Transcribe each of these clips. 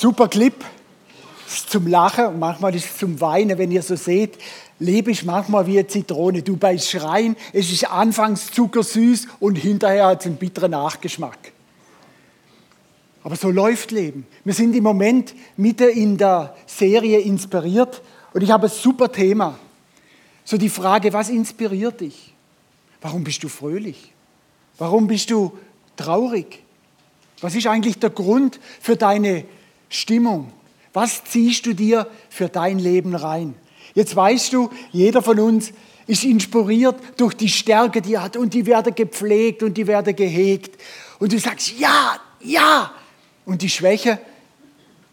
Super Clip. Ist zum Lachen und manchmal ist es zum Weinen, wenn ihr so seht. Lebe ich manchmal wie eine Zitrone. Du beißt rein, es ist anfangs zuckersüß und hinterher hat es einen bitteren Nachgeschmack. Aber so läuft Leben. Wir sind im Moment mitten in der Serie inspiriert und ich habe ein super Thema. So die Frage, was inspiriert dich? Warum bist du fröhlich? Warum bist du traurig? Was ist eigentlich der Grund für deine Stimmung? Was ziehst du dir für dein Leben rein? Jetzt weißt du, jeder von uns ist inspiriert durch die Stärke, die er hat und die werden gepflegt und die werden gehegt. Und du sagst, ja, ja. Und die Schwäche,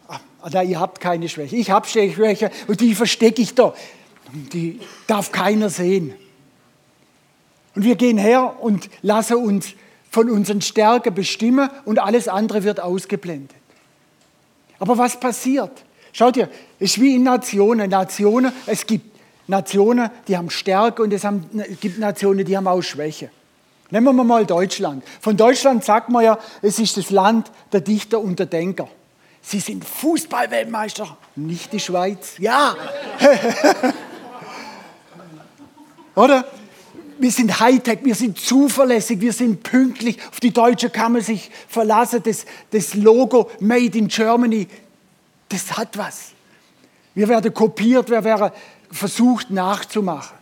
ah, na, ihr habt keine Schwäche. Ich habe Schwäche und die verstecke ich da. Die darf keiner sehen. Und wir gehen her und lassen uns von unseren Stärken bestimmen und alles andere wird ausgeblendet. Aber was passiert? Schaut ihr, es ist wie in Nationen. Nationen, es gibt Nationen, die haben Stärke und es, haben, es gibt Nationen, die haben auch Schwäche. Nehmen wir mal Deutschland. Von Deutschland sagt man ja, es ist das Land der Dichter und der Denker. Sie sind Fußballweltmeister, nicht die Schweiz. Ja. Oder? Wir sind Hightech, wir sind zuverlässig, wir sind pünktlich. Auf die Deutsche kann man sich verlassen. Das, das Logo Made in Germany, das hat was. Wir werden kopiert, wir werden versucht nachzumachen.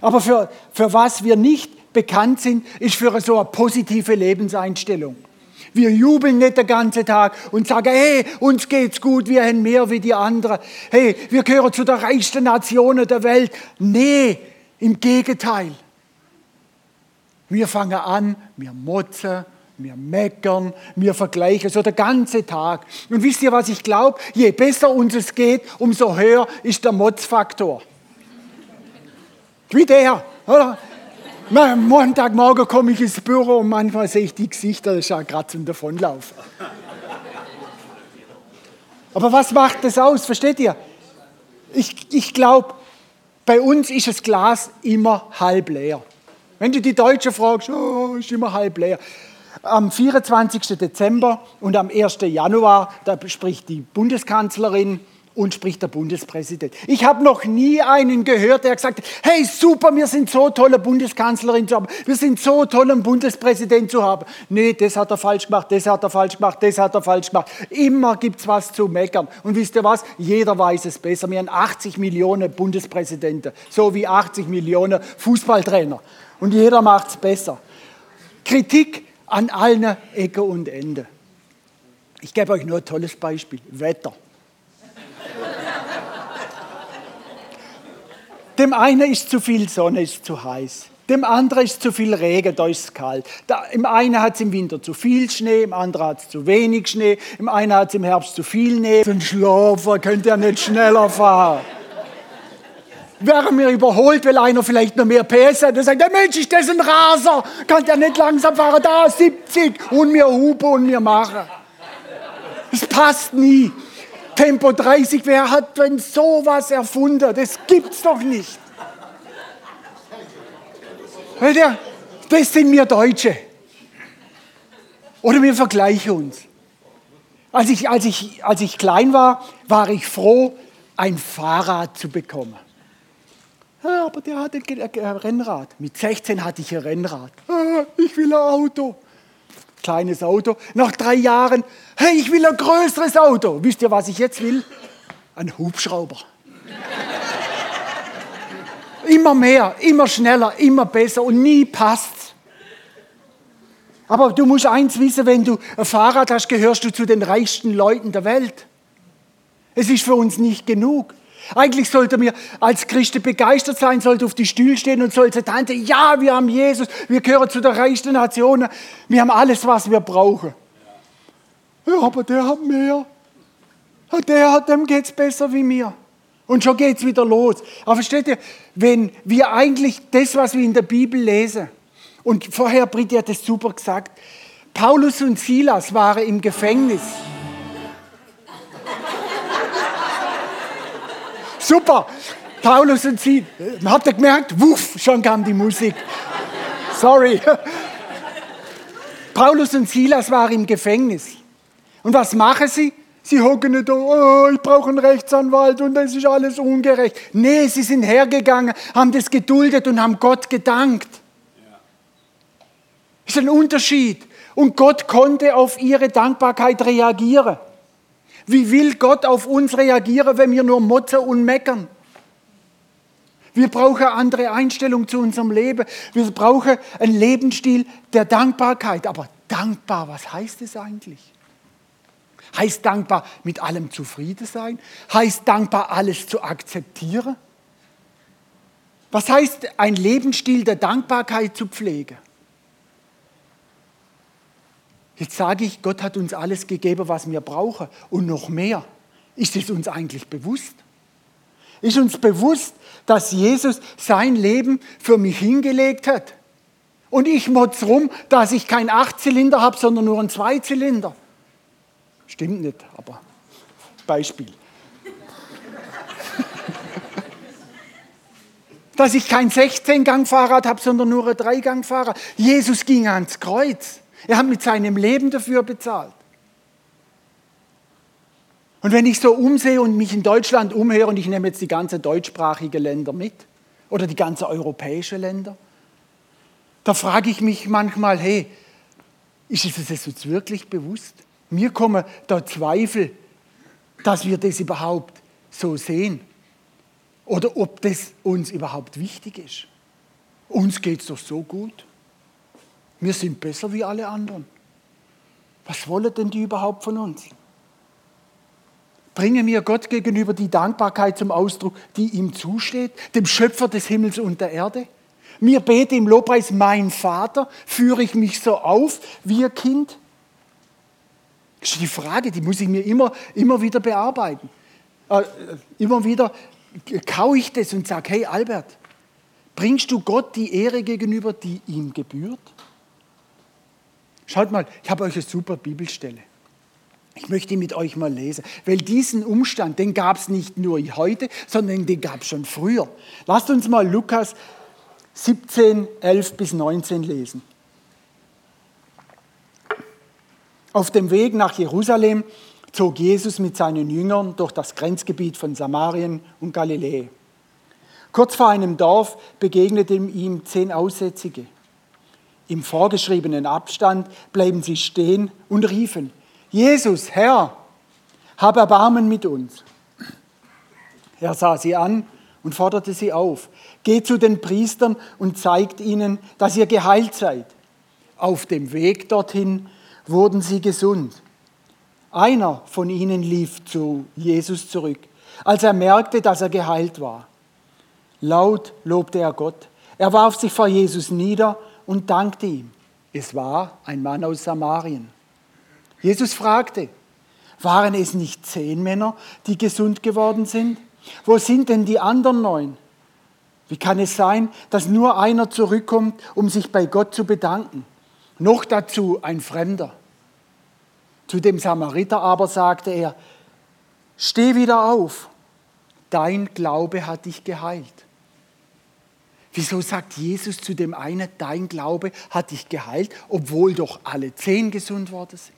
Aber für, für was wir nicht bekannt sind, ist für so eine positive Lebenseinstellung. Wir jubeln nicht den ganzen Tag und sagen, hey, uns geht's gut, wir haben mehr wie die anderen. Hey, wir gehören zu der reichsten Nationen der Welt. Nee, im Gegenteil. Wir fangen an, wir motzen, wir meckern, wir vergleichen, so der ganze Tag. Und wisst ihr, was ich glaube? Je besser uns es geht, umso höher ist der Motzfaktor. Wie der, oder? Montagmorgen komme ich ins Büro und manchmal sehe ich die Gesichter, das ist ja gerade zum Davonlauf. Aber was macht das aus? Versteht ihr? Ich, ich glaube, bei uns ist das Glas immer halb leer. Wenn du die Deutschen fragst, oh, ist immer halb leer. Am 24. Dezember und am 1. Januar, da spricht die Bundeskanzlerin und spricht der Bundespräsident. Ich habe noch nie einen gehört, der gesagt hat, hey super, wir sind so tolle Bundeskanzlerin zu haben, wir sind so toll, einen Bundespräsident zu haben. Nee, das hat er falsch gemacht, das hat er falsch gemacht, das hat er falsch gemacht. Immer gibt es was zu meckern. Und wisst ihr was? Jeder weiß es besser. Wir haben 80 Millionen Bundespräsidenten, so wie 80 Millionen Fußballtrainer und jeder macht es besser. Kritik an allen Ecken und Enden. Ich gebe euch nur ein tolles Beispiel. Wetter. Dem einen ist zu viel Sonne, ist zu heiß. Dem anderen ist zu viel Regen, da ist es kalt. Da, Im einen hat es im Winter zu viel Schnee, im anderen hat es zu wenig Schnee, im einen hat es im Herbst zu viel Schnee. So ein Schlafer könnte ja nicht schneller fahren werden wir überholt, weil einer vielleicht noch mehr PS hat. Der sagt, der Mensch ist das ein Raser, kann der nicht langsam fahren, da 70 und wir hupen und wir machen. Das passt nie. Tempo 30, wer hat denn sowas erfunden? Das gibt's doch nicht. Das sind wir Deutsche. Oder wir vergleichen uns. Als ich, als, ich, als ich klein war, war ich froh, ein Fahrrad zu bekommen. Ja, aber der hat ein Rennrad. Mit 16 hatte ich ein Rennrad. Ich will ein Auto. Kleines Auto. Nach drei Jahren, hey, ich will ein größeres Auto. Wisst ihr, was ich jetzt will? Ein Hubschrauber. immer mehr, immer schneller, immer besser und nie passt. Aber du musst eins wissen, wenn du ein Fahrrad hast, gehörst du zu den reichsten Leuten der Welt. Es ist für uns nicht genug. Eigentlich sollte mir als Christen begeistert sein, sollte auf die Stühle stehen und sollte Tante, ja, wir haben Jesus, wir gehören zu der reichsten Nation, wir haben alles, was wir brauchen. Ja, aber der hat mehr. Der hat, dem geht es besser wie mir. Und schon geht es wieder los. Aber versteht ihr, wenn wir eigentlich das, was wir in der Bibel lesen, und vorher Britt hat das super gesagt, Paulus und Silas waren im Gefängnis. Super. Paulus und sie, habt ihr gemerkt? Wuff, schon kam die Musik. Sorry. Paulus und Silas waren im Gefängnis. Und was machen sie? Sie hocken nicht da, oh, ich brauche einen Rechtsanwalt und das ist alles ungerecht. Nee, sie sind hergegangen, haben das geduldet und haben Gott gedankt. Das ist ein Unterschied. Und Gott konnte auf ihre Dankbarkeit reagieren. Wie will Gott auf uns reagieren, wenn wir nur motzen und meckern? Wir brauchen eine andere Einstellung zu unserem Leben. Wir brauchen einen Lebensstil der Dankbarkeit. Aber dankbar, was heißt es eigentlich? Heißt dankbar mit allem zufrieden sein? Heißt dankbar alles zu akzeptieren? Was heißt ein Lebensstil der Dankbarkeit zu pflegen? Jetzt sage ich, Gott hat uns alles gegeben, was wir brauchen und noch mehr. Ist es uns eigentlich bewusst? Ist uns bewusst, dass Jesus sein Leben für mich hingelegt hat? Und ich motz rum, dass ich keinen Achtzylinder habe, sondern nur einen Zweizylinder. Stimmt nicht, aber Beispiel. dass ich kein 16-Gang-Fahrrad habe, sondern nur ein Dreigang-Fahrrad. Jesus ging ans Kreuz. Er hat mit seinem Leben dafür bezahlt. Und wenn ich so umsehe und mich in Deutschland umhöre, und ich nehme jetzt die ganzen deutschsprachigen Länder mit, oder die ganzen europäischen Länder, da frage ich mich manchmal, hey, ist es uns wirklich bewusst? Mir kommen da Zweifel, dass wir das überhaupt so sehen. Oder ob das uns überhaupt wichtig ist. Uns geht es doch so gut. Wir sind besser wie alle anderen. Was wollen denn die überhaupt von uns? Bringen wir Gott gegenüber die Dankbarkeit zum Ausdruck, die ihm zusteht, dem Schöpfer des Himmels und der Erde? Mir bete im Lobpreis, mein Vater, führe ich mich so auf wie ein Kind? Das ist die Frage, die muss ich mir immer, immer wieder bearbeiten. Äh, immer wieder kaue ich das und sage, hey Albert, bringst du Gott die Ehre gegenüber, die ihm gebührt? Schaut mal, ich habe euch eine super Bibelstelle. Ich möchte mit euch mal lesen, weil diesen Umstand, den gab es nicht nur heute, sondern den gab es schon früher. Lasst uns mal Lukas 17, 11 bis 19 lesen. Auf dem Weg nach Jerusalem zog Jesus mit seinen Jüngern durch das Grenzgebiet von Samarien und Galiläa. Kurz vor einem Dorf begegneten ihm zehn Aussätzige. Im vorgeschriebenen Abstand bleiben sie stehen und riefen, Jesus, Herr, hab Erbarmen mit uns. Er sah sie an und forderte sie auf, geht zu den Priestern und zeigt ihnen, dass ihr geheilt seid. Auf dem Weg dorthin wurden sie gesund. Einer von ihnen lief zu Jesus zurück, als er merkte, dass er geheilt war. Laut lobte er Gott. Er warf sich vor Jesus nieder und dankte ihm. Es war ein Mann aus Samarien. Jesus fragte, waren es nicht zehn Männer, die gesund geworden sind? Wo sind denn die anderen neun? Wie kann es sein, dass nur einer zurückkommt, um sich bei Gott zu bedanken? Noch dazu ein Fremder. Zu dem Samariter aber sagte er, steh wieder auf, dein Glaube hat dich geheilt. Wieso sagt Jesus zu dem einen, dein Glaube hat dich geheilt, obwohl doch alle zehn gesund worden sind?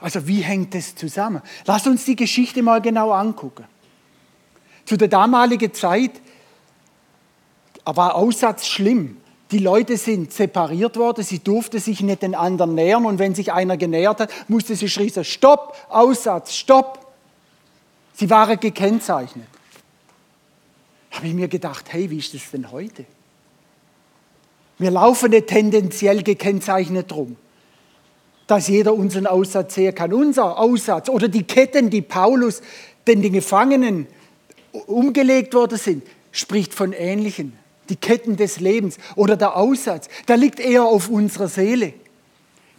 Also wie hängt das zusammen? Lass uns die Geschichte mal genau angucken. Zu der damaligen Zeit war Aussatz schlimm. Die Leute sind separiert worden, sie durften sich nicht den anderen nähern und wenn sich einer genähert hat, musste sie schrien, Stopp, Aussatz, Stopp. Sie waren gekennzeichnet habe ich mir gedacht, hey, wie ist das denn heute? Wir laufen nicht tendenziell gekennzeichnet rum, dass jeder unseren Aussatz sehen kann. Unser Aussatz oder die Ketten, die Paulus den Gefangenen umgelegt worden sind, spricht von Ähnlichen. Die Ketten des Lebens oder der Aussatz, der liegt eher auf unserer Seele.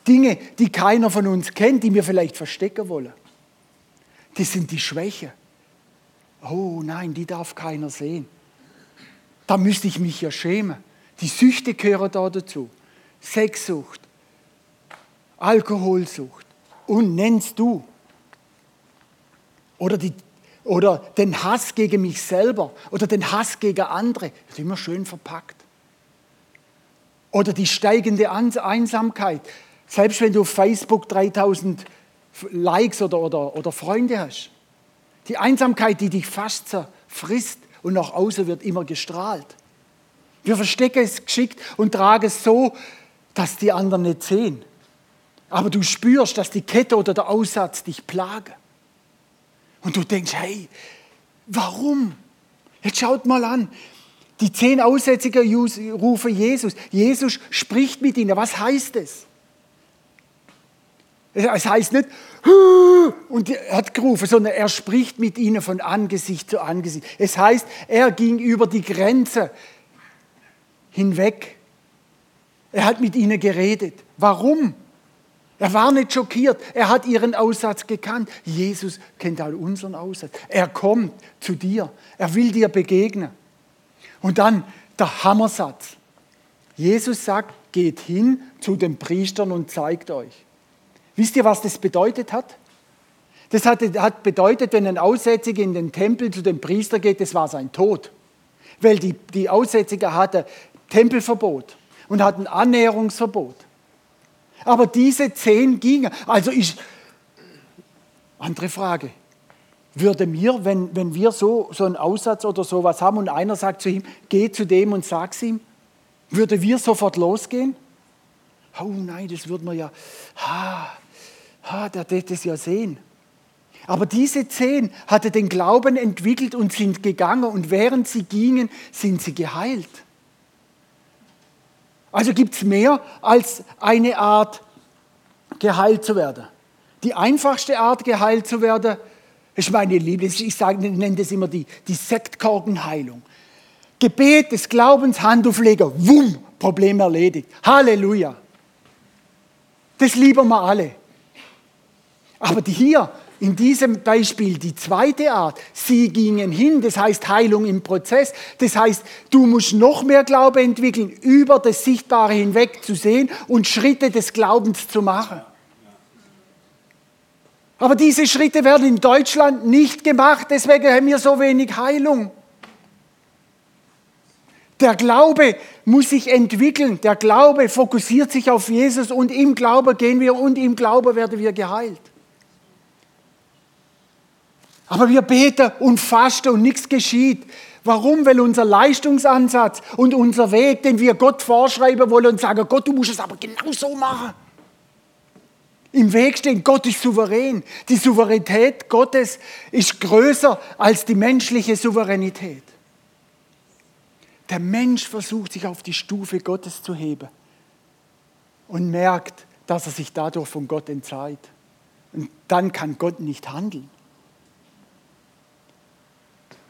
Dinge, die keiner von uns kennt, die wir vielleicht verstecken wollen. Das sind die Schwäche. Oh nein, die darf keiner sehen. Da müsste ich mich ja schämen. Die Süchte gehören da dazu. Sexsucht, Alkoholsucht und nennst du. Oder, die, oder den Hass gegen mich selber oder den Hass gegen andere. Das ist immer schön verpackt. Oder die steigende Einsamkeit. Selbst wenn du auf Facebook 3000 Likes oder, oder, oder Freunde hast. Die Einsamkeit, die dich fast zerfrisst und nach außen wird immer gestrahlt. Wir verstecken es geschickt und tragen es so, dass die anderen nicht sehen. Aber du spürst, dass die Kette oder der Aussatz dich plagen. Und du denkst, hey, warum? Jetzt schaut mal an. Die zehn Aussätziger rufen Jesus. Jesus spricht mit ihnen. Was heißt es? Es heißt nicht, und er hat gerufen, sondern er spricht mit ihnen von Angesicht zu Angesicht. Es heißt, er ging über die Grenze hinweg. Er hat mit ihnen geredet. Warum? Er war nicht schockiert. Er hat ihren Aussatz gekannt. Jesus kennt all unseren Aussatz. Er kommt zu dir. Er will dir begegnen. Und dann der Hammersatz. Jesus sagt, geht hin zu den Priestern und zeigt euch. Wisst ihr, was das bedeutet hat? Das hat, bedeutet, wenn ein Aussätziger in den Tempel zu dem Priester geht, das war sein Tod. Weil die, die Aussätziger hatten Tempelverbot und hatten Annäherungsverbot. Aber diese zehn gingen. Also ich, andere Frage. Würde mir, wenn, wenn wir so, so einen Aussatz oder sowas haben und einer sagt zu ihm, geh zu dem und sag's ihm, würde wir sofort losgehen? Oh nein, das würde man ja, ha, ha, der wird es ja sehen. Aber diese zehn hatte den Glauben entwickelt und sind gegangen und während sie gingen, sind sie geheilt. Also gibt es mehr als eine Art, geheilt zu werden. Die einfachste Art, geheilt zu werden, ist meine Lieblings, ich sage, nenne das immer die, die Sektkorkenheilung. Gebet des Glaubens, Handaufleger, wumm, Problem erledigt. Halleluja. Das lieben wir alle. Aber die hier, in diesem Beispiel die zweite Art, sie gingen hin, das heißt Heilung im Prozess, das heißt, du musst noch mehr Glaube entwickeln, über das Sichtbare hinweg zu sehen und Schritte des Glaubens zu machen. Aber diese Schritte werden in Deutschland nicht gemacht, deswegen haben wir so wenig Heilung. Der Glaube muss sich entwickeln. Der Glaube fokussiert sich auf Jesus und im Glaube gehen wir und im Glaube werden wir geheilt. Aber wir beten und fasten und nichts geschieht. Warum? Weil unser Leistungsansatz und unser Weg, den wir Gott vorschreiben wollen und sagen, Gott, du musst es aber genau so machen. Im Weg stehen, Gott ist souverän. Die Souveränität Gottes ist größer als die menschliche Souveränität. Der Mensch versucht sich auf die Stufe Gottes zu heben und merkt, dass er sich dadurch von Gott entzieht. Und dann kann Gott nicht handeln.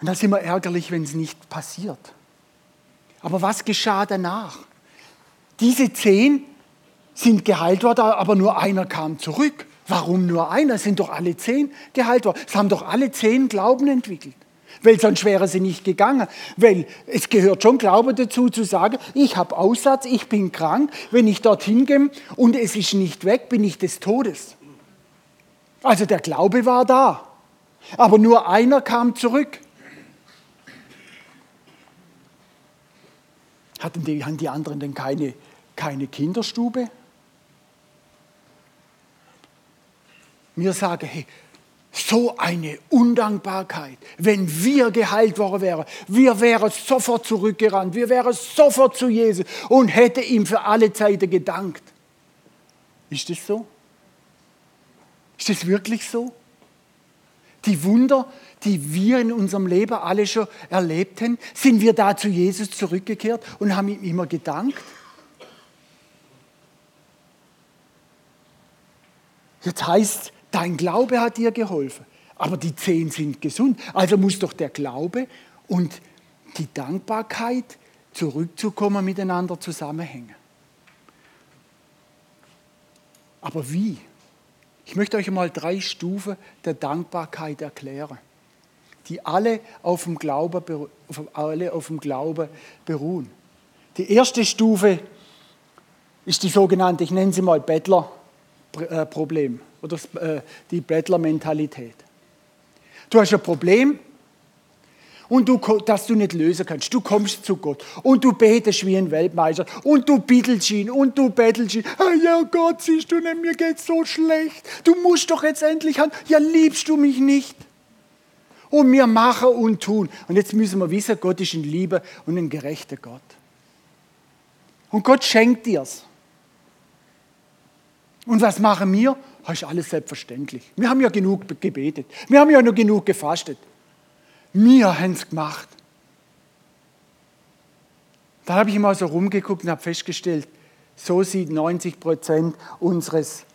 Und das ist immer ärgerlich, wenn es nicht passiert. Aber was geschah danach? Diese zehn sind geheilt worden, aber nur einer kam zurück. Warum nur einer? Es sind doch alle zehn geheilt worden. Es haben doch alle zehn Glauben entwickelt. Weil sonst wäre sie nicht gegangen. Weil es gehört schon Glaube dazu zu sagen, ich habe Aussatz, ich bin krank. Wenn ich dorthin gehe und es ist nicht weg, bin ich des Todes. Also der Glaube war da. Aber nur einer kam zurück. Hatten die, haben die anderen denn keine, keine Kinderstube? Mir sagen, hey, so eine Undankbarkeit, wenn wir geheilt worden wären. Wir wären sofort zurückgerannt, wir wären sofort zu Jesus und hätten ihm für alle Zeiten gedankt. Ist das so? Ist das wirklich so? Die Wunder, die wir in unserem Leben alle schon erlebten, sind wir da zu Jesus zurückgekehrt und haben ihm immer gedankt? Jetzt heißt, dein Glaube hat dir geholfen, aber die zehn sind gesund. Also muss doch der Glaube und die Dankbarkeit zurückzukommen miteinander zusammenhängen. Aber wie? Ich möchte euch mal drei Stufen der Dankbarkeit erklären, die alle auf dem Glaube, alle auf dem Glaube beruhen. Die erste Stufe ist die sogenannte, ich nenne sie mal Bettlerproblem oder äh, die Bettlermentalität. Du hast ein Problem und du, dass du nicht lösen kannst. Du kommst zu Gott und du betest wie ein Weltmeister und du bittelst ihn und du bettelst ihn. Ah, ja Gott, siehst du nicht, mir geht's so schlecht. Du musst doch jetzt endlich haben. Ja, liebst du mich nicht? Und wir machen und tun. Und jetzt müssen wir wissen, Gott ist ein lieber und ein gerechter Gott. Und Gott schenkt dir's. Und was machen wir? Das ist alles selbstverständlich. Wir haben ja genug gebetet. Wir haben ja noch genug gefastet. Wir haben es gemacht. Da habe ich mal so rumgeguckt und habe festgestellt, so sieht 90 Prozent unseres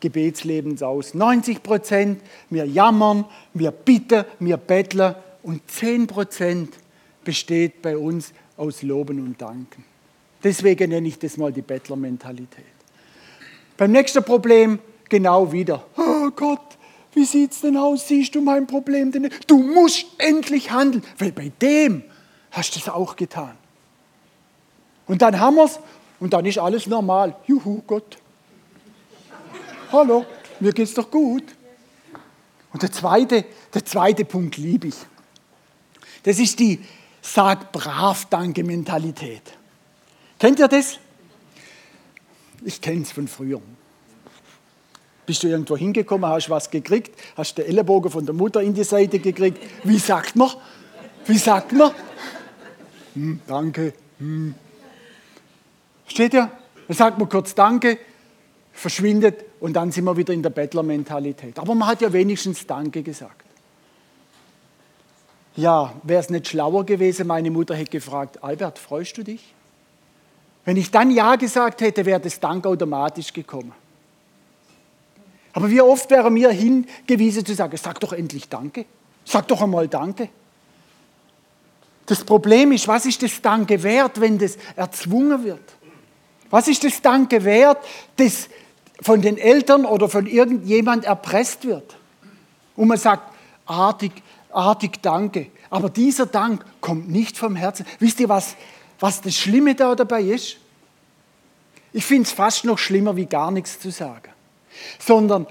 Gebetslebens aus. 90 Prozent, wir jammern, wir bitten, wir betteln und 10 Prozent besteht bei uns aus Loben und Danken. Deswegen nenne ich das mal die Bettlermentalität. Beim nächsten Problem genau wieder. Oh Gott, wie sieht es denn aus? Siehst du mein Problem denn? Du musst endlich handeln, weil bei dem hast du es auch getan. Und dann haben wir es und dann ist alles normal. Juhu, Gott. Hallo, mir geht's doch gut. Und der zweite, der zweite Punkt liebe ich. Das ist die Sag brav Danke Mentalität. Kennt ihr das? Ich kenne es von früher. Bist du irgendwo hingekommen, hast was gekriegt, hast den Ellenbogen von der Mutter in die Seite gekriegt. Wie sagt man? Wie sagt man? Hm, danke. Hm. Steht ja? Dann sagt man kurz Danke, verschwindet und dann sind wir wieder in der Bettlermentalität. Aber man hat ja wenigstens Danke gesagt. Ja, wäre es nicht schlauer gewesen, meine Mutter hätte gefragt, Albert, freust du dich? Wenn ich dann Ja gesagt hätte, wäre das Dank automatisch gekommen. Aber wie oft wäre mir hingewiesen zu sagen, sag doch endlich Danke. Sag doch einmal Danke. Das Problem ist, was ist das Danke wert, wenn das erzwungen wird? Was ist das Danke wert, das von den Eltern oder von irgendjemand erpresst wird? Und man sagt, artig, artig Danke. Aber dieser Dank kommt nicht vom Herzen. Wisst ihr, was, was das Schlimme da dabei ist? Ich finde es fast noch schlimmer, wie gar nichts zu sagen. Sondern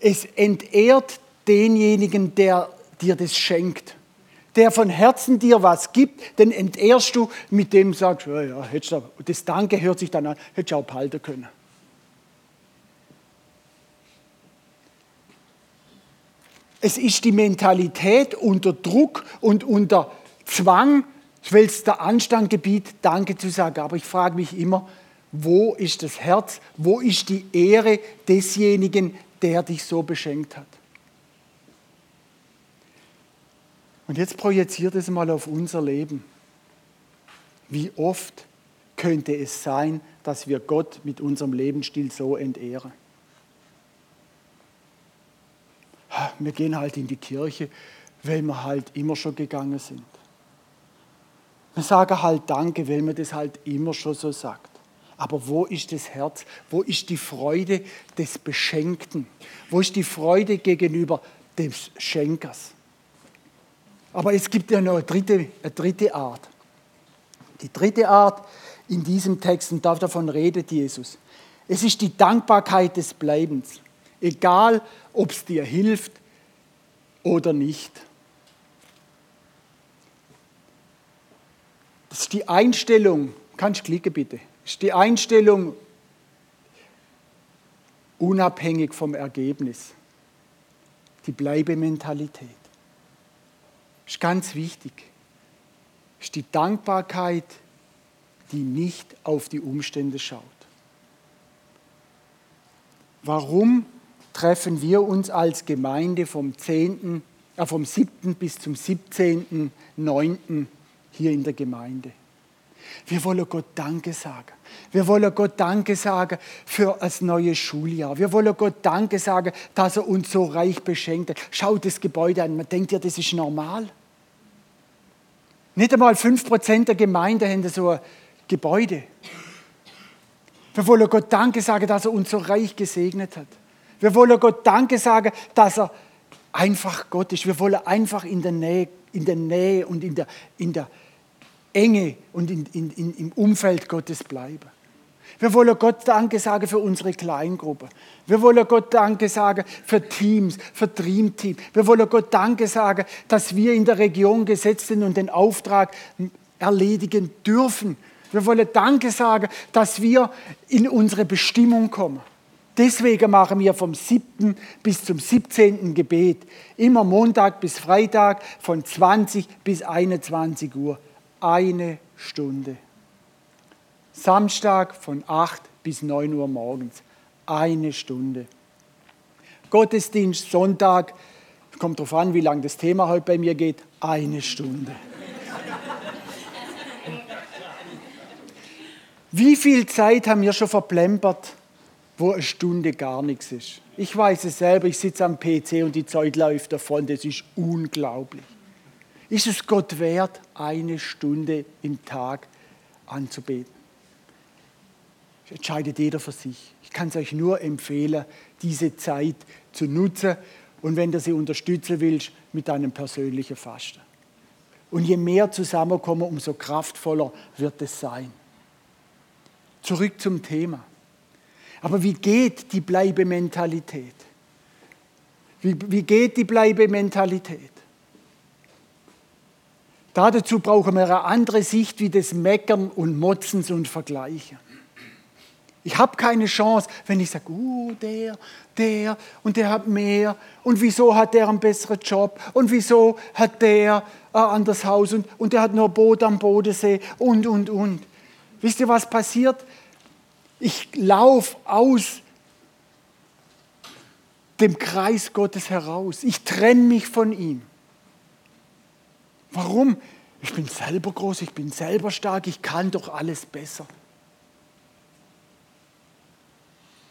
es entehrt denjenigen, der dir das schenkt. Der von Herzen dir was gibt, den entehrst du, mit dem sagst, ja, ja, das Danke hört sich dann an, hättest du auch behalten können. Es ist die Mentalität unter Druck und unter Zwang, weil es der Anstand gebietet, Danke zu sagen. Aber ich frage mich immer, wo ist das Herz, wo ist die Ehre desjenigen, der dich so beschenkt hat? Und jetzt projiziert es mal auf unser Leben. Wie oft könnte es sein, dass wir Gott mit unserem Lebensstil so entehren? Wir gehen halt in die Kirche, weil wir halt immer schon gegangen sind. Wir sagen halt Danke, weil man das halt immer schon so sagt. Aber wo ist das Herz? Wo ist die Freude des Beschenkten? Wo ist die Freude gegenüber des Schenkers? Aber es gibt ja noch eine dritte, eine dritte Art. Die dritte Art in diesem Text, und davon redet Jesus. Es ist die Dankbarkeit des Bleibens. Egal, ob es dir hilft oder nicht. Das ist die Einstellung, kannst du klicken bitte, das ist die Einstellung unabhängig vom Ergebnis. Die Bleibementalität. Ist ganz wichtig. Ist die Dankbarkeit, die nicht auf die Umstände schaut. Warum treffen wir uns als Gemeinde vom, 10., äh vom 7. bis zum 17.9. hier in der Gemeinde? Wir wollen Gott Danke sagen. Wir wollen Gott Danke sagen für das neue Schuljahr. Wir wollen Gott Danke sagen, dass er uns so reich beschenkt hat. Schaut das Gebäude an. Man denkt ja, das ist normal. Nicht einmal 5% der Gemeinde haben so ein Gebäude. Wir wollen Gott Danke sagen, dass er uns so reich gesegnet hat. Wir wollen Gott Danke sagen, dass er einfach Gott ist. Wir wollen einfach in der Nähe, in der Nähe und in der, in der Enge und in, in, in, im Umfeld Gottes bleiben. Wir wollen Gott Danke sagen für unsere Kleingruppe. Wir wollen Gott Danke sagen für Teams, für Dreamteam. Wir wollen Gott Danke sagen, dass wir in der Region gesetzt sind und den Auftrag erledigen dürfen. Wir wollen Danke sagen, dass wir in unsere Bestimmung kommen. Deswegen machen wir vom 7. bis zum 17. Gebet immer Montag bis Freitag von 20 bis 21 Uhr eine Stunde. Samstag von 8 bis 9 Uhr morgens. Eine Stunde. Gottesdienst Sonntag, kommt darauf an, wie lange das Thema heute bei mir geht, eine Stunde. Wie viel Zeit haben wir schon verplempert, wo eine Stunde gar nichts ist? Ich weiß es selber, ich sitze am PC und die Zeit läuft davon, das ist unglaublich. Ist es Gott wert, eine Stunde im Tag anzubeten? Das entscheidet jeder für sich. Ich kann es euch nur empfehlen, diese Zeit zu nutzen und wenn du sie unterstützen willst, mit einem persönlichen Fasten. Und je mehr zusammenkommen, umso kraftvoller wird es sein. Zurück zum Thema. Aber wie geht die Bleibementalität? Wie, wie geht die Bleibementalität? Dazu brauchen wir eine andere Sicht wie das Meckern und Motzens und Vergleichen. Ich habe keine Chance, wenn ich sage, uh, der, der und der hat mehr und wieso hat der einen besseren Job und wieso hat der ein anderes Haus und, und der hat nur ein Boot am Bodensee und, und, und. Wisst ihr, was passiert? Ich laufe aus dem Kreis Gottes heraus. Ich trenne mich von ihm. Warum? Ich bin selber groß, ich bin selber stark, ich kann doch alles besser.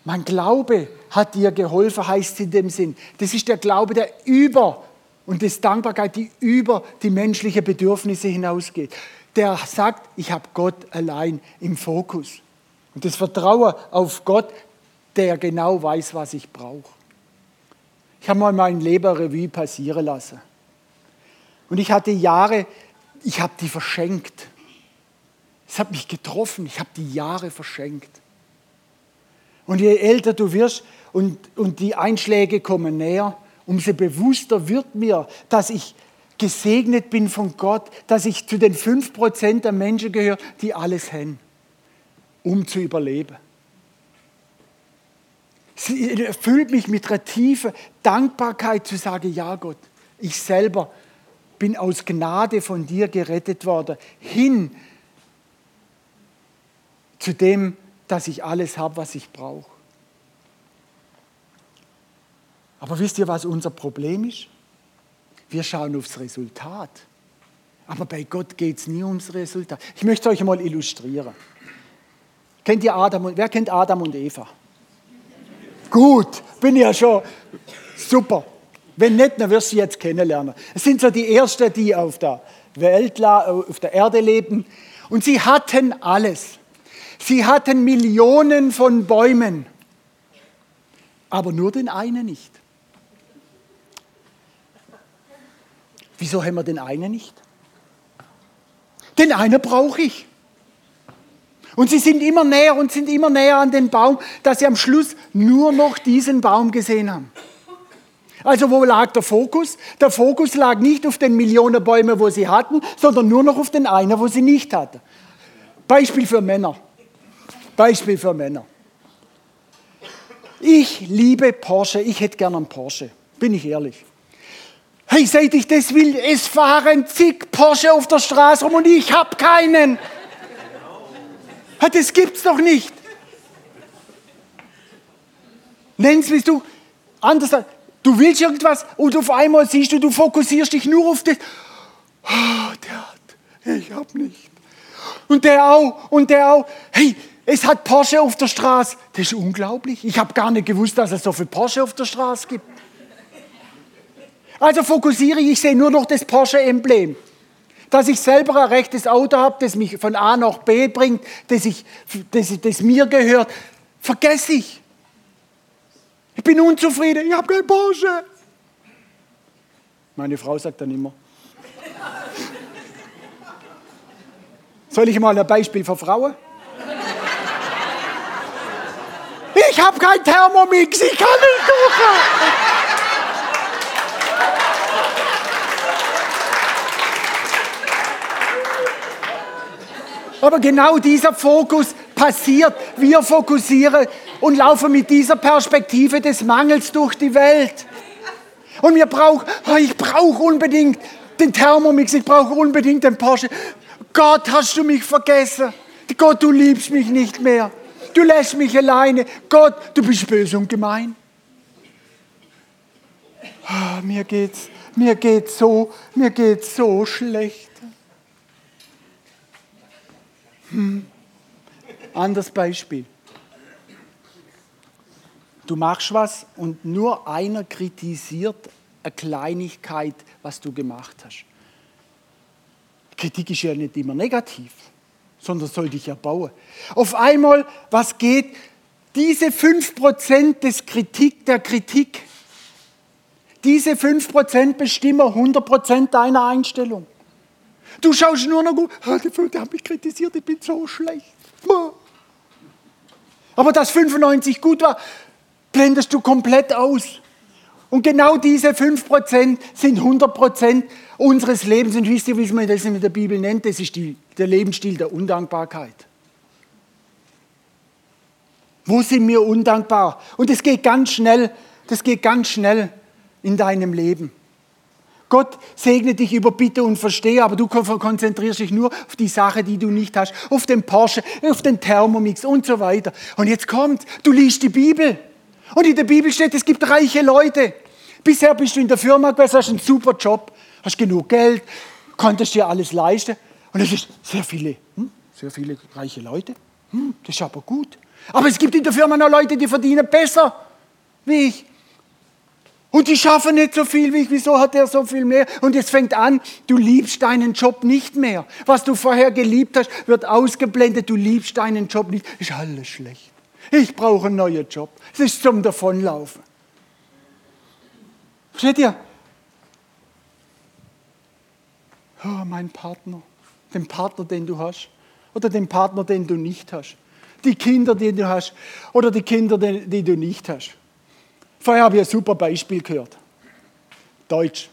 Mein Glaube hat dir geholfen, heißt in dem Sinn. Das ist der Glaube, der über und das Dankbarkeit, die über die menschlichen Bedürfnisse hinausgeht. Der sagt, ich habe Gott allein im Fokus. Und das Vertrauen auf Gott, der genau weiß, was ich brauche. Ich habe mal mein Leben Revue passieren lassen. Und ich hatte Jahre, ich habe die verschenkt. Es hat mich getroffen, ich habe die Jahre verschenkt. Und je älter du wirst und, und die Einschläge kommen näher, umso bewusster wird mir, dass ich gesegnet bin von Gott, dass ich zu den 5% der Menschen gehöre, die alles haben, um zu überleben. Es erfüllt mich mit einer tiefen Dankbarkeit zu sagen, ja Gott, ich selber bin aus Gnade von dir gerettet worden, hin zu dem, dass ich alles habe, was ich brauche. Aber wisst ihr, was unser Problem ist? Wir schauen aufs Resultat. Aber bei Gott geht es nie ums Resultat. Ich möchte euch mal illustrieren. Kennt ihr Adam und, wer kennt Adam und Eva? Gut, bin ja schon super. Wenn nicht, dann wirst du sie jetzt kennenlernen. Es sind so die Ersten, die auf der Welt, auf der Erde leben. Und sie hatten alles. Sie hatten Millionen von Bäumen, aber nur den einen nicht. Wieso haben wir den einen nicht? Den einen brauche ich. Und sie sind immer näher und sind immer näher an den Baum, dass sie am Schluss nur noch diesen Baum gesehen haben. Also wo lag der Fokus? Der Fokus lag nicht auf den Millionen Bäumen, wo sie hatten, sondern nur noch auf den einen, wo sie nicht hatten. Beispiel für Männer. Beispiel für Männer. Ich liebe Porsche, ich hätte gerne einen Porsche, bin ich ehrlich. Hey, seit ich das will, es fahren zig Porsche auf der Straße rum und ich habe keinen. Das gibt's doch nicht. Nenn's wie du anders. Du willst irgendwas und auf einmal siehst du, du fokussierst dich nur auf das. Oh, der hat, ich hab nicht. Und der auch, und der auch. Hey, es hat Porsche auf der Straße. Das ist unglaublich. Ich habe gar nicht gewusst, dass es so viel Porsche auf der Straße gibt. Also fokussiere ich, ich sehe nur noch das Porsche-Emblem. Dass ich selber ein rechtes Auto habe, das mich von A nach B bringt, das, ich, das, das mir gehört, vergesse ich. Ich bin unzufrieden, ich habe kein Porsche. Meine Frau sagt dann immer. Soll ich mal ein Beispiel für Frauen? Ich habe kein Thermomix, ich kann nicht kochen. Aber genau dieser Fokus passiert. Wir fokussieren und laufen mit dieser Perspektive des Mangels durch die Welt. Und wir brauchen, oh, ich brauche unbedingt den Thermomix, ich brauche unbedingt den Porsche. Gott, hast du mich vergessen? Gott, du liebst mich nicht mehr. Du lässt mich alleine. Gott, du bist böse und gemein. Oh, mir geht's, mir geht's so, mir geht's so schlecht. Hm. Anderes Beispiel. Du machst was und nur einer kritisiert eine Kleinigkeit, was du gemacht hast. Kritik ist ja nicht immer negativ, sondern soll dich erbauen. Auf einmal, was geht? Diese 5% des Kritik, der Kritik, diese 5% bestimmen 100% deiner Einstellung. Du schaust nur noch gut, oh, der hat mich kritisiert, ich bin so schlecht. Aber dass 95 gut war, blendest du komplett aus. Und genau diese 5% sind 100% unseres Lebens. Und wisst ihr, wie man das in der Bibel nennt? Das ist die, der Lebensstil der Undankbarkeit. Wo sind wir undankbar? Und das geht ganz schnell, das geht ganz schnell in deinem Leben. Gott segne dich über Bitte und Verstehe, aber du konzentrierst dich nur auf die Sache, die du nicht hast, auf den Porsche, auf den Thermomix und so weiter. Und jetzt kommt, du liest die Bibel. Und in der Bibel steht, es gibt reiche Leute. Bisher bist du in der Firma gewesen, hast einen super Job, hast genug Geld, konntest dir alles leisten. Und es ist sehr viele, hm, sehr viele reiche Leute. Hm, das ist aber gut. Aber es gibt in der Firma noch Leute, die verdienen besser wie ich. Und die schaffen nicht so viel wie ich. Wieso hat er so viel mehr? Und jetzt fängt an, du liebst deinen Job nicht mehr. Was du vorher geliebt hast, wird ausgeblendet. Du liebst deinen Job nicht. Ist alles schlecht. Ich brauche einen neuen Job. Es ist zum Davonlaufen. Versteht ihr? Oh, mein Partner, den Partner, den du hast, oder den Partner, den du nicht hast, die Kinder, die du hast, oder die Kinder, die, die du nicht hast. Vorher habe ich ein super Beispiel gehört. Deutsch.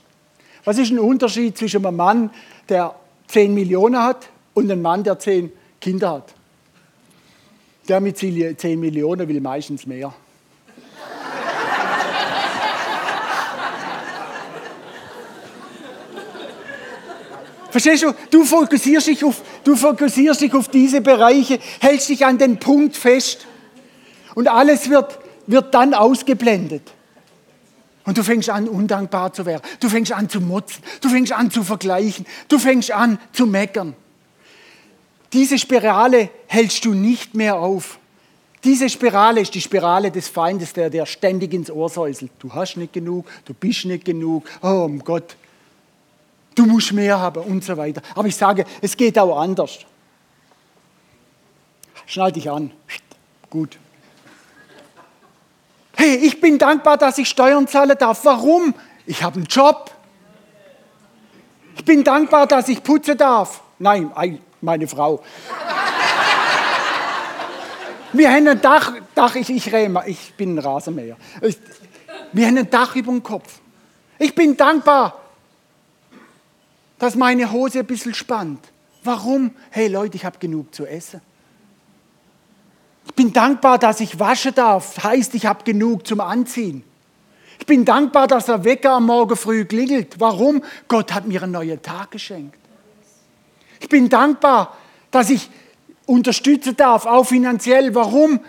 Was ist ein Unterschied zwischen einem Mann, der 10 Millionen hat, und einem Mann, der 10 Kinder hat? Der mit 10 Millionen will meistens mehr. Verstehst du? Du fokussierst, dich auf, du fokussierst dich auf diese Bereiche, hältst dich an den Punkt fest. Und alles wird wird dann ausgeblendet. Und du fängst an, undankbar zu werden. Du fängst an zu motzen. Du fängst an zu vergleichen. Du fängst an zu meckern. Diese Spirale hältst du nicht mehr auf. Diese Spirale ist die Spirale des Feindes, der, der ständig ins Ohr säuselt. Du hast nicht genug, du bist nicht genug, oh um Gott, du musst mehr haben und so weiter. Aber ich sage, es geht auch anders. Schnall dich an. Gut. Hey, ich bin dankbar, dass ich Steuern zahlen darf. Warum? Ich habe einen Job. Ich bin dankbar, dass ich putzen darf. Nein, meine Frau. Wir haben ein Dach, Dach ich, ich, ich bin ein Rasenmäher. Wir haben ein Dach über dem Kopf. Ich bin dankbar, dass meine Hose ein bisschen spannt. Warum? Hey Leute, ich habe genug zu essen. Ich bin dankbar, dass ich waschen darf. Heißt, ich habe genug zum Anziehen. Ich bin dankbar, dass der Wecker am Morgen früh klingelt. Warum? Gott hat mir einen neuen Tag geschenkt. Ich bin dankbar, dass ich unterstützen darf, auch finanziell. Warum?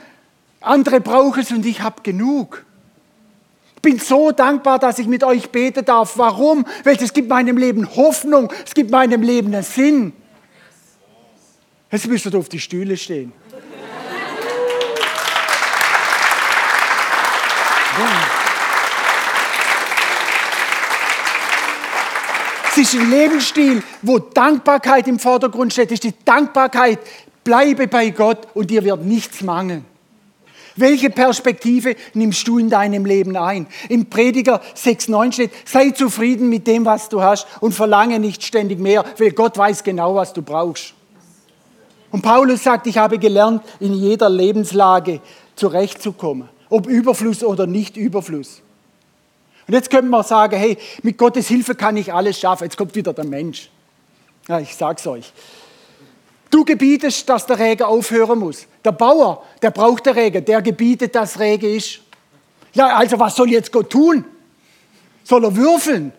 Andere brauchen es und ich habe genug. Ich bin so dankbar, dass ich mit euch beten darf. Warum? Weil es gibt meinem Leben Hoffnung, es gibt meinem Leben einen Sinn. Jetzt müsst ihr auf die Stühle stehen. Es ist ein Lebensstil, wo Dankbarkeit im Vordergrund steht. Es ist die Dankbarkeit, bleibe bei Gott und dir wird nichts mangeln. Welche Perspektive nimmst du in deinem Leben ein? Im Prediger 6,9 steht, sei zufrieden mit dem, was du hast und verlange nicht ständig mehr, weil Gott weiß genau, was du brauchst. Und Paulus sagt, ich habe gelernt, in jeder Lebenslage zurechtzukommen. Ob Überfluss oder nicht Überfluss. Und jetzt könnte man sagen, hey, mit Gottes Hilfe kann ich alles schaffen. Jetzt kommt wieder der Mensch. Ja, ich sag's euch. Du gebietest, dass der Regen aufhören muss. Der Bauer, der braucht den Regen, der gebietet, dass Regen ist. Ja, also was soll jetzt Gott tun? Soll er würfeln?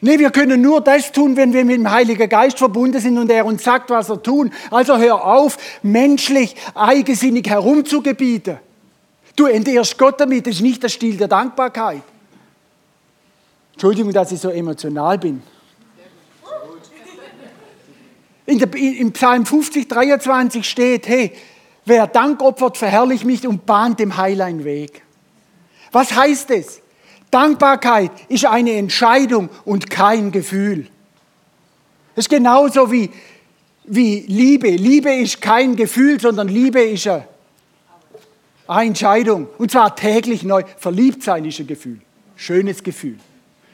Nee, wir können nur das tun, wenn wir mit dem Heiligen Geist verbunden sind und er uns sagt, was er tun. Also hör auf, menschlich, eigensinnig herumzugebieten. Du entehrst Gott damit, das ist nicht der Stil der Dankbarkeit. Entschuldigung, dass ich so emotional bin. In der, Im Psalm 50, 23 steht, hey, wer Dank opfert, verherrlicht mich und bahnt dem Heil einen Weg. Was heißt es? Dankbarkeit ist eine Entscheidung und kein Gefühl. Es ist genauso wie, wie Liebe. Liebe ist kein Gefühl, sondern Liebe ist eine Entscheidung. Und zwar täglich neu. Verliebt sein ist ein Gefühl. Schönes Gefühl.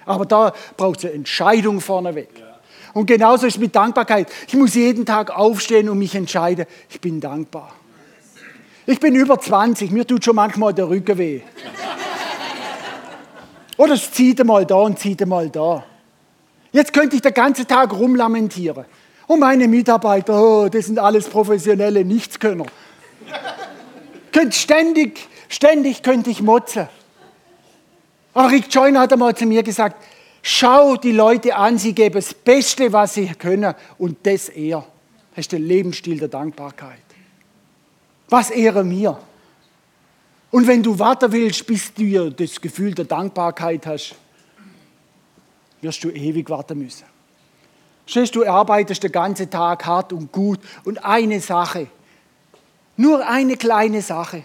Aber da braucht es eine Entscheidung vorneweg. Und genauso ist es mit Dankbarkeit. Ich muss jeden Tag aufstehen und mich entscheiden, ich bin dankbar. Ich bin über 20, mir tut schon manchmal der Rücken weh. Oder es zieht einmal da und zieht einmal da. Jetzt könnte ich den ganzen Tag rumlamentieren. Und meine Mitarbeiter, oh, das sind alles professionelle Nichtskönner. Könnt ständig, ständig könnte ich motzen. Rick Joyner hat einmal zu mir gesagt, schau die Leute an, sie geben das Beste, was sie können und das eher. Das ist der Lebensstil der Dankbarkeit. Was ehre mir? Und wenn du warten willst, bis du das Gefühl der Dankbarkeit hast, wirst du ewig warten müssen. Stehst du arbeitest den ganzen Tag hart und gut und eine Sache, nur eine kleine Sache.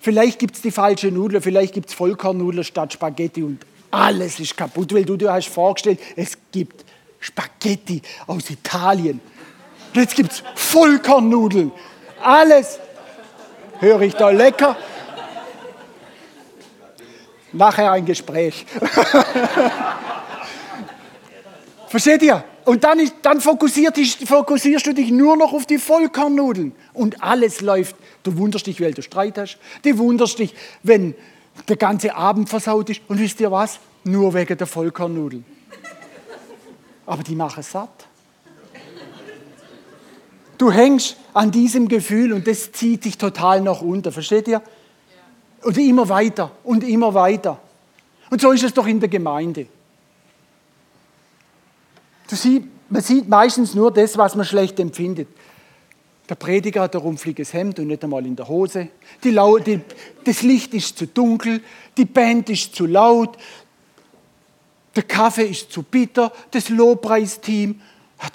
Vielleicht gibt es die falsche Nudel, vielleicht gibt es Vollkornnudeln statt Spaghetti und alles ist kaputt, weil du dir hast vorgestellt, es gibt Spaghetti aus Italien. Jetzt gibt es Vollkornnudeln. Alles höre ich da lecker. Nachher ein Gespräch. Versteht ihr? Und dann, ist, dann fokussierst du dich nur noch auf die Vollkornnudeln. Und alles läuft. Du wunderst dich, weil du Streit hast. Du wunderst dich, wenn der ganze Abend versaut ist. Und wisst ihr was? Nur wegen der Vollkornnudeln. Aber die machen satt. Du hängst an diesem Gefühl und das zieht dich total nach unten. Versteht ihr? Und immer weiter und immer weiter. Und so ist es doch in der Gemeinde. Siehst, man sieht meistens nur das, was man schlecht empfindet. Der Prediger hat ein rumpfliges Hemd und nicht einmal in der Hose. Die, die, das Licht ist zu dunkel, die Band ist zu laut, der Kaffee ist zu bitter, das Lobpreisteam,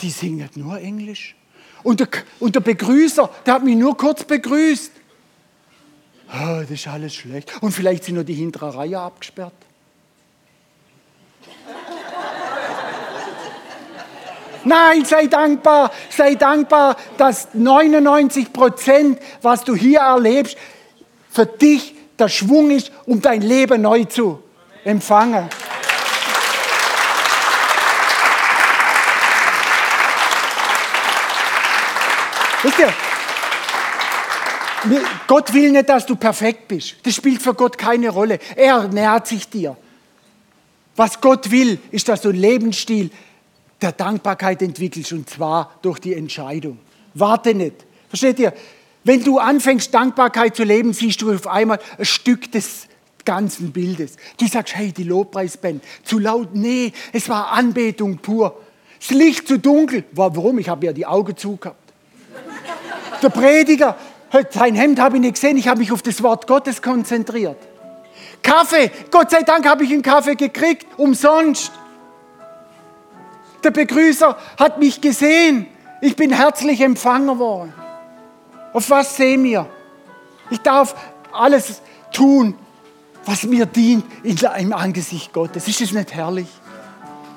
die singen nur Englisch. Und der, und der Begrüßer, der hat mich nur kurz begrüßt. Oh, das ist alles schlecht. Und vielleicht sind nur die hintere Reihe abgesperrt. Nein, sei dankbar, sei dankbar, dass 99 Prozent, was du hier erlebst, für dich der Schwung ist, um dein Leben neu zu empfangen. Wisst ihr? Gott will nicht, dass du perfekt bist. Das spielt für Gott keine Rolle. Er nähert sich dir. Was Gott will, ist, dass du einen Lebensstil der Dankbarkeit entwickelst und zwar durch die Entscheidung. Warte nicht. Versteht ihr? Wenn du anfängst, Dankbarkeit zu leben, siehst du auf einmal ein Stück des ganzen Bildes. Du sagst, hey, die Lobpreisband, zu laut. Nee, es war Anbetung pur. Das Licht zu dunkel. Warum? Ich habe ja die Augen zu gehabt. Der Prediger, sein Hemd habe ich nicht gesehen, ich habe mich auf das Wort Gottes konzentriert. Kaffee, Gott sei Dank habe ich einen Kaffee gekriegt, umsonst. Der Begrüßer hat mich gesehen, ich bin herzlich empfangen worden. Auf was sehen wir? Ich darf alles tun, was mir dient im Angesicht Gottes. Ist es nicht herrlich?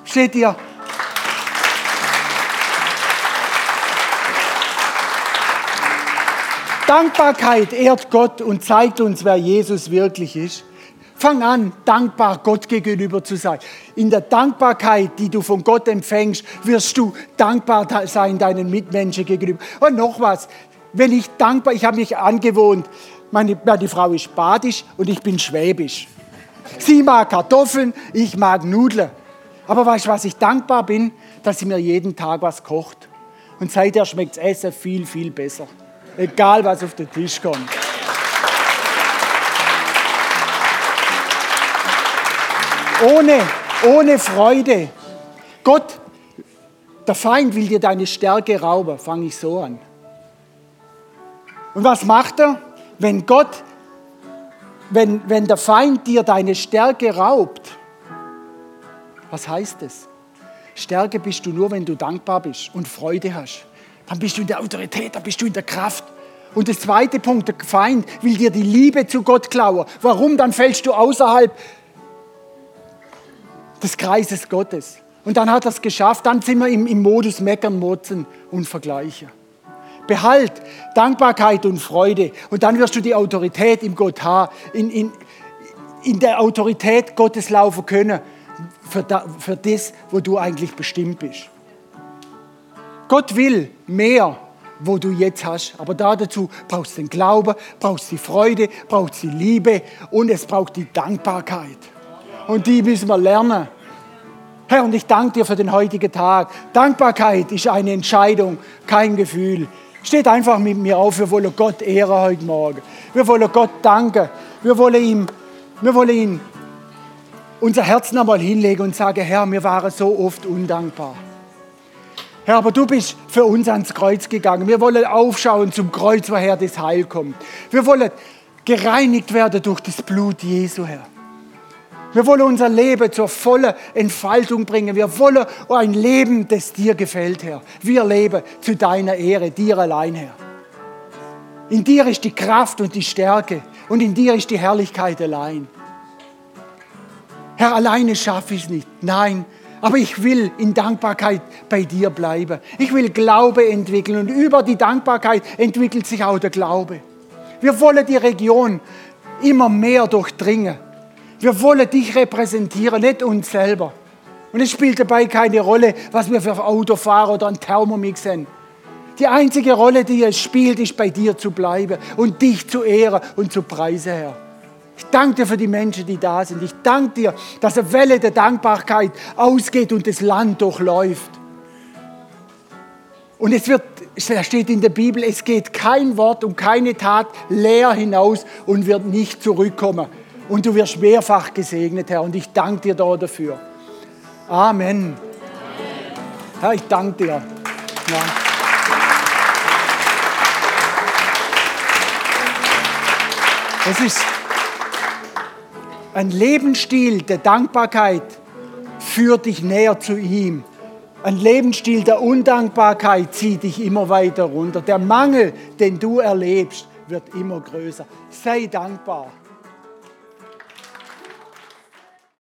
Steht ihr? Dankbarkeit ehrt Gott und zeigt uns, wer Jesus wirklich ist. Fang an, dankbar Gott gegenüber zu sein. In der Dankbarkeit, die du von Gott empfängst, wirst du dankbar sein deinen Mitmenschen gegenüber. Und noch was, wenn ich dankbar, ich habe mich angewohnt, meine, meine Frau ist badisch und ich bin schwäbisch. Sie mag Kartoffeln, ich mag Nudeln. Aber weißt du, was ich dankbar bin? Dass sie mir jeden Tag was kocht. Und seither schmeckt das Essen viel, viel besser. Egal, was auf den Tisch kommt. Ohne, ohne Freude. Gott, der Feind will dir deine Stärke rauben, fange ich so an. Und was macht er? Wenn Gott, wenn, wenn der Feind dir deine Stärke raubt, was heißt es? Stärke bist du nur, wenn du dankbar bist und Freude hast. Dann bist du in der Autorität, dann bist du in der Kraft. Und der zweite Punkt, der Feind will dir die Liebe zu Gott klauen. Warum? Dann fällst du außerhalb des Kreises Gottes. Und dann hat er es geschafft, dann sind wir im, im Modus Meckern, Motzen und Vergleichen. Behalt Dankbarkeit und Freude und dann wirst du die Autorität im Gott haben, in, in, in der Autorität Gottes laufen können für, da, für das, wo du eigentlich bestimmt bist. Gott will mehr, wo du jetzt hast, aber dazu brauchst du den Glauben, brauchst du die Freude, brauchst die Liebe und es braucht die Dankbarkeit. Und die müssen wir lernen. Herr, und ich danke dir für den heutigen Tag. Dankbarkeit ist eine Entscheidung, kein Gefühl. Steht einfach mit mir auf, wir wollen Gott ehren heute Morgen. Wir wollen Gott danken. Wir wollen ihm, wir wollen ihm unser Herz nochmal hinlegen und sagen, Herr, wir waren so oft undankbar. Herr, aber du bist für uns ans Kreuz gegangen. Wir wollen aufschauen zum Kreuz, woher das Heil kommt. Wir wollen gereinigt werden durch das Blut Jesu, Herr. Wir wollen unser Leben zur vollen Entfaltung bringen. Wir wollen ein Leben, das dir gefällt, Herr. Wir leben zu deiner Ehre, dir allein, Herr. In dir ist die Kraft und die Stärke und in dir ist die Herrlichkeit allein. Herr, alleine schaffe ich es nicht. Nein, aber ich will in Dankbarkeit bei dir bleiben. Ich will Glaube entwickeln und über die Dankbarkeit entwickelt sich auch der Glaube. Wir wollen die Region immer mehr durchdringen. Wir wollen dich repräsentieren, nicht uns selber. Und es spielt dabei keine Rolle, was wir für ein Autofahrer oder ein Thermomix sind. Die einzige Rolle, die es spielt, ist bei dir zu bleiben und dich zu ehren und zu preisen, Herr. Ich danke dir für die Menschen, die da sind. Ich danke dir, dass eine Welle der Dankbarkeit ausgeht und das Land durchläuft. Und es wird, es steht in der Bibel, es geht kein Wort und keine Tat leer hinaus und wird nicht zurückkommen. Und du wirst mehrfach gesegnet, Herr. Und ich danke dir da dafür. Amen. Herr, ich danke dir. Ja. Es ist ein Lebensstil der Dankbarkeit führt dich näher zu ihm. Ein Lebensstil der Undankbarkeit zieht dich immer weiter runter. Der Mangel, den du erlebst, wird immer größer. Sei dankbar.